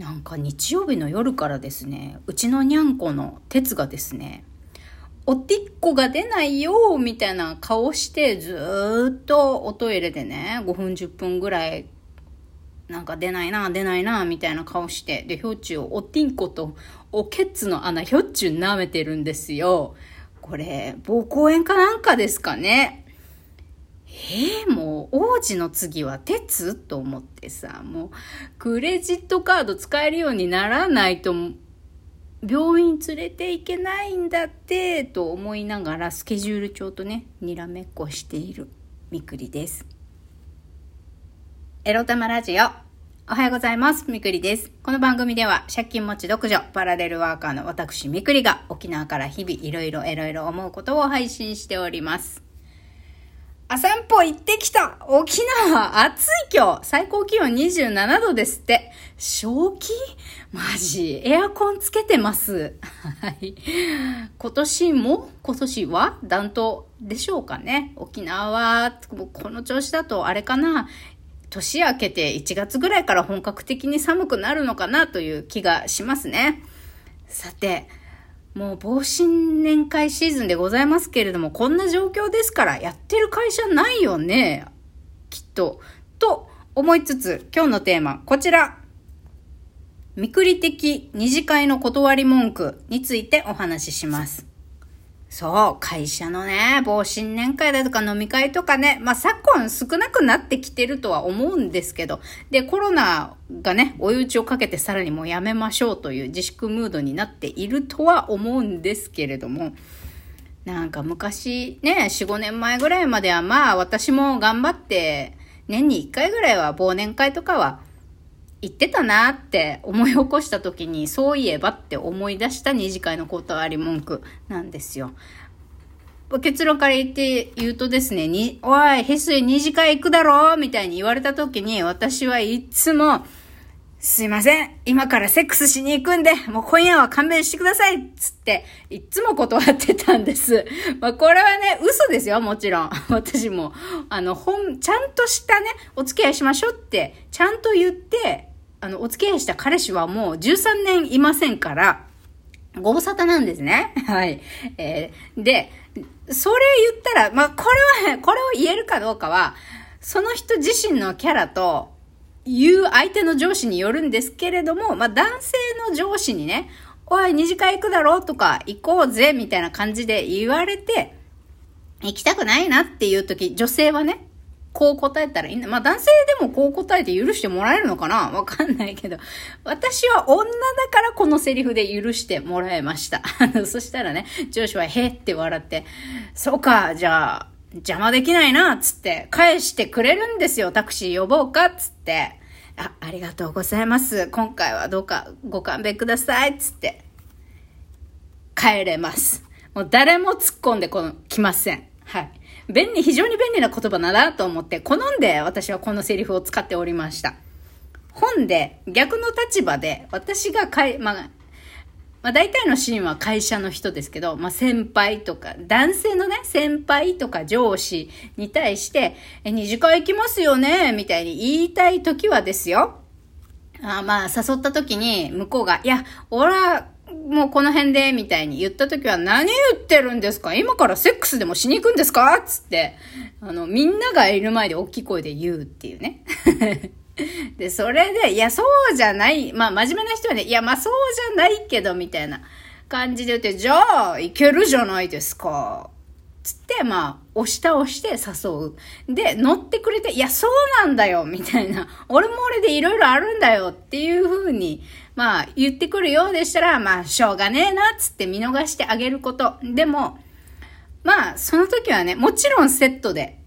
なんか日曜日の夜からですね、うちのにゃんこの鉄がですね、おてっこが出ないよみたいな顔してずっとおトイレでね、5分10分ぐらいなんか出ないな、出ないな、みたいな顔して、で、ひょっちゅうおてんことおけつの穴、ひょっちゅう舐めてるんですよ。これ、膀胱炎かなんかですかね。えー、もう、王子の次は鉄？と思ってさ、もう、クレジットカード使えるようにならないと、病院連れて行けないんだって、と思いながら、スケジュール帳とね、にらめっこしているみくりです。エロ玉ラジオ。おはようございます。みくりです。この番組では、借金持ち独女、パラレルワーカーの私みくりが、沖縄から日々いろいろいろいろ思うことを配信しております。あ、散歩行ってきた沖縄暑い今日最高気温27度ですって。正気？マジ？エアコンつけてます。はい。今年も？今年は？暖冬でしょうかね。沖縄は、この調子だとあれかな。年明けて1月ぐらいから本格的に寒くなるのかなという気がしますね。さて、もう防震年会シーズンでございますけれども、こんな状況ですからやってる会社ないよね。きっと。と思いつつ、今日のテーマ、こちら。みくり的二次会の断り文句についてお話しします。そう、会社のね、某新年会だとか飲み会とかね、まあ昨今少なくなってきてるとは思うんですけど、で、コロナがね、追い打ちをかけてさらにもうやめましょうという自粛ムードになっているとは思うんですけれども、なんか昔ね、4、5年前ぐらいまではまあ私も頑張って年に1回ぐらいは忘年会とかは言ってたなって思い起こした時に、そういえばって思い出した二次会の断り文句なんですよ。結論から言って言うとですね、に、おい、ヘス二次会行くだろうみたいに言われた時に、私はいつも、すいません。今からセックスしに行くんで、もう今夜は勘弁してくださいつって、いつも断ってたんです。まあ、これはね、嘘ですよ、もちろん。私も。あの、本、ちゃんとしたね、お付き合いしましょうって、ちゃんと言って、あの、お付き合いした彼氏はもう13年いませんから、ご無沙汰なんですね。はい。えー、で、それ言ったら、まあ、これは、これを言えるかどうかは、その人自身のキャラと、言う相手の上司によるんですけれども、まあ、男性の上司にね、おい、二次会行くだろう？とか、行こうぜ、みたいな感じで言われて、行きたくないなっていう時、女性はね、こう答えたらいいんだ。まあ男性でもこう答えて許してもらえるのかな？わかんないけど。私は女だからこのセリフで許してもらえました。あ のそしたらね、上司はへって笑って、そうか、じゃあ、邪魔できないな、つって、返してくれるんですよ。タクシー呼ぼうか、つって。あ、ありがとうございます。今回はどうかご勘弁ください、つって。帰れます。もう誰も突っ込んでこの、来ません。はい。便利、非常に便利な言葉だなと思って、好んで私はこのセリフを使っておりました。本で逆の立場で私がかい、まあ、まあ大体のシーンは会社の人ですけど、まあ先輩とか、男性のね、先輩とか上司に対して、え、二次会行きますよねみたいに言いたい時はですよ。あまあ誘った時に向こうが、いや、俺はもうこの辺で、みたいに言った時は何言ってるんですか？今からセックスでもしに行くんですか？つって、あの、みんながいる前で大きい声で言うっていうね。で、それで、いや、そうじゃない。まあ、真面目な人はね、いや、まあ、そうじゃないけど、みたいな感じで言って、じゃあ、いけるじゃないですか。つって、まあ、押し倒して誘う。で、乗ってくれて、いや、そうなんだよ、みたいな。俺も俺でいろいろあるんだよっていう風に、まあ、言ってくるようでしたら、まあ、しょうがねえな、つって見逃してあげること。でも、まあ、その時はね、もちろんセットで、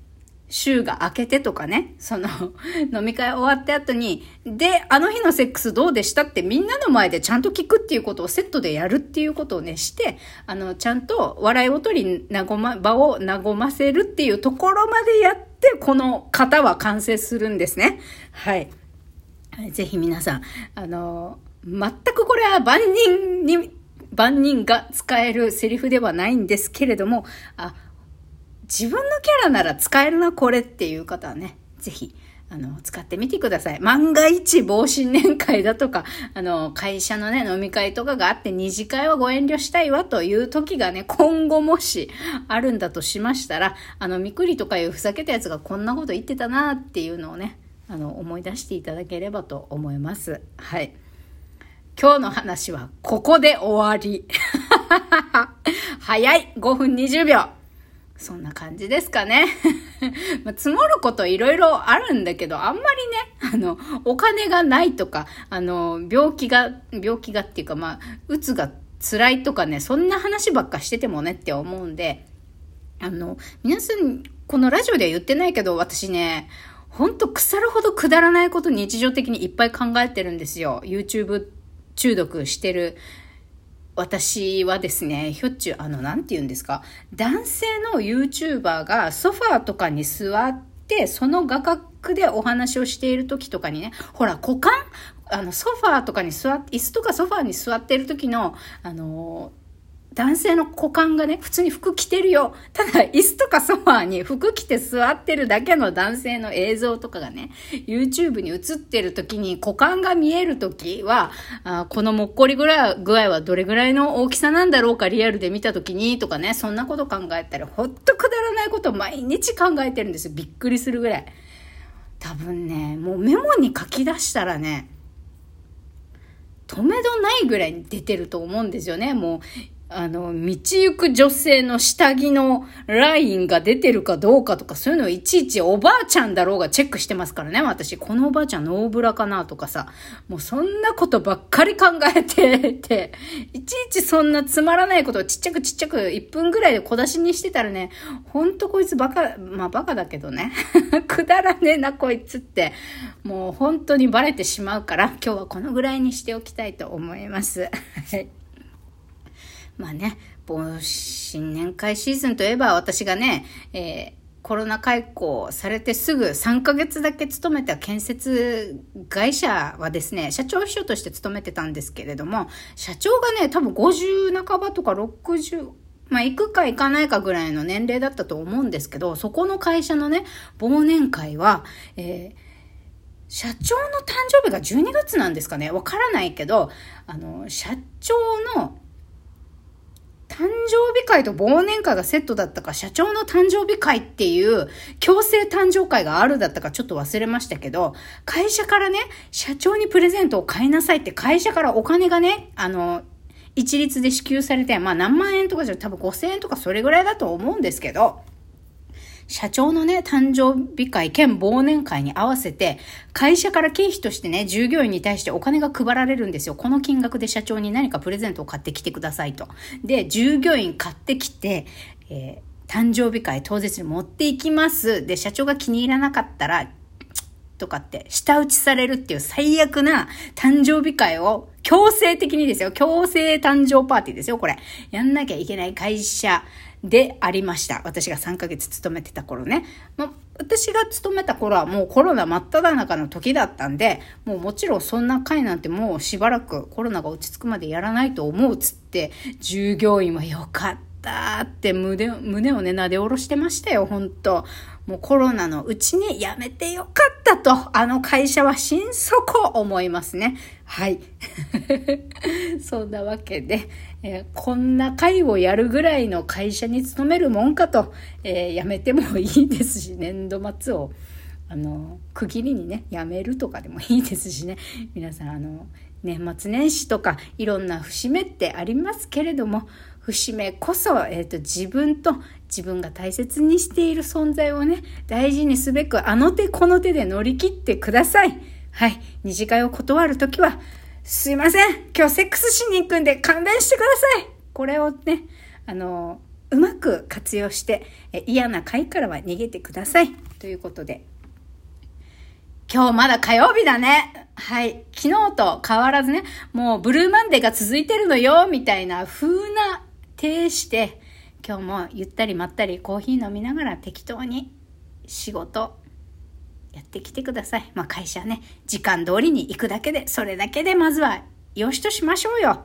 週が明けてとかね、その、飲み会終わった後に、で、あの日のセックスどうでしたってみんなの前でちゃんと聞くっていうことをセットでやるっていうことをね、して、あの、ちゃんと笑いを取り、なごま、場を和ませるっていうところまでやって、この型は完成するんですね。はい。ぜひ皆さん、あの、全くこれは万人に、万人が使えるセリフではないんですけれども、あ、自分のキャラなら使えるな、これっていう方はね、ぜひ、あの、使ってみてください。万が一防新年会だとか、あの、会社のね、飲み会とかがあって二次会はご遠慮したいわという時がね、今後もしあるんだとしましたら、あの、みくりとかいうふざけたやつがこんなこと言ってたなっていうのをね、あの、思い出していただければと思います。はい。今日の話はここで終わり。早い !5 分20秒そんな感じですかね。まあ、積もることいろいろあるんだけど、あんまりね、あの、お金がないとか、あの、病気が、病気がっていうか、まあ、うつが辛いとかね、そんな話ばっかしててもねって思うんで、あの、皆さん、このラジオでは言ってないけど、私ね、ほんと腐るほどくだらないこと日常的にいっぱい考えてるんですよ。YouTube 中毒してる私はですね、ひょっちゅう、あの、なんて言うんですか、男性の YouTuber がソファーとかに座って、その画角でお話をしている時とかにね、ほら、股間あの、ソファーとかに座って、椅子とかソファーに座っている時の、あのー男性の股間がね、普通に服着てるよ。ただ、椅子とかソファーに服着て座ってるだけの男性の映像とかがね、YouTube に映ってる時に股間が見える時は、あこのもっこりぐらい具合はどれぐらいの大きさなんだろうか、リアルで見た時にとかね、そんなこと考えたり、ほっとくだらないことを毎日考えてるんですよ。びっくりするぐらい。多分ね、もうメモに書き出したらね、止めどないぐらいに出てると思うんですよね。もう、あの、道行く女性の下着のラインが出てるかどうかとか、そういうのをいちいちおばあちゃんだろうがチェックしてますからね、私。このおばあちゃんノーブラかなとかさ、もうそんなことばっかり考えてて、いちいちそんなつまらないことをちっちゃくちっちゃく1分ぐらいで小出しにしてたらね、ほんとこいつバカ、まあバカだけどね、くだらねえなこいつって、もう本当にバレてしまうから、今日はこのぐらいにしておきたいと思います。はい。まあね、新年会シーズンといえば私がね、えー、コロナ解雇されてすぐ3ヶ月だけ勤めた建設会社はですね、社長秘書として勤めてたんですけれども、社長がね、多分50半ばとか60、まあ、行くか行かないかぐらいの年齢だったと思うんですけど、そこの会社のね、忘年会は、えー、社長の誕生日が12月なんですかね。わからないけど、あの、社長の誕生日会と忘年会がセットだったか、社長の誕生日会っていう強制誕生会があるだったかちょっと忘れましたけど、会社からね、社長にプレゼントを買いなさいって会社からお金がね、あの、一律で支給されて、まあ何万円とかじゃ多分5000円とかそれぐらいだと思うんですけど、社長のね、誕生日会兼忘年会に合わせて、会社から経費としてね、従業員に対してお金が配られるんですよ。この金額で社長に何かプレゼントを買ってきてくださいと。で、従業員買ってきて、えー、誕生日会当日に持っていきます。で、社長が気に入らなかったら、とかって舌打ちされるっていう最悪な誕生日会を強制的にですよ。強制誕生パーティーですよ、これ。やんなきゃいけない会社でありました。私が3ヶ月勤めてた頃ね。ま私が勤めた頃はもうコロナ真っ只中の時だったんで、もうもちろんそんな会なんてもうしばらくコロナが落ち着くまでやらないと思うつって、従業員はよかったって胸胸をね、撫で下ろしてましたよ、ほんともうコロナのうちに辞めてよかったと、あの会社は心底思いますね。はい。そんなわけで、えー、こんな会をやるぐらいの会社に勤めるもんかと、えー、辞めてもいいですし、年度末を、あの、区切りにね、辞めるとかでもいいですしね。皆さん、あの、年末年始とか、いろんな節目ってありますけれども、節目こそ、えっ、ー、と、自分と自分が大切にしている存在をね、大事にすべく、あの手この手で乗り切ってください。はい。二次会を断るときは、すいません今日セックスしに行くんで勘弁してくださいこれをね、あの、うまく活用して、嫌な会からは逃げてください。ということで。今日まだ火曜日だね。はい。昨日と変わらずね、もうブルーマンデーが続いてるのよ、みたいな風な呈して、今日もゆったりまったりコーヒー飲みながら適当に仕事やってきてください。まあ会社ね、時間通りに行くだけで、それだけでまずはよしとしましょうよ。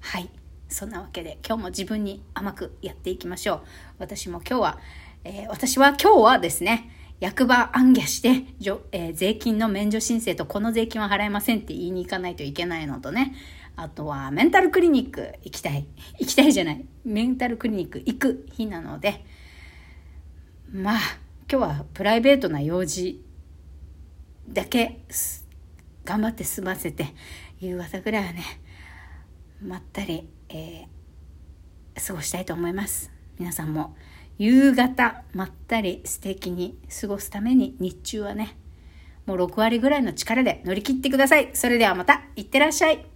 はい。そんなわけで今日も自分に甘くやっていきましょう。私も今日は、えー、私は今日はですね、役場暗記して、えー、税金の免除申請とこの税金は払えませんって言いに行かないといけないのとね、あとはメンタルクリニック行きたい。行きたいじゃない。メンタルクリニック行く日なので、まあ、今日はプライベートな用事だけ頑張って済ませて、夕方ぐらいはね、まったり、えー、過ごしたいと思います。皆さんも夕方まったり素敵に過ごすために日中はね、もう6割ぐらいの力で乗り切ってください。それではまた、いってらっしゃい。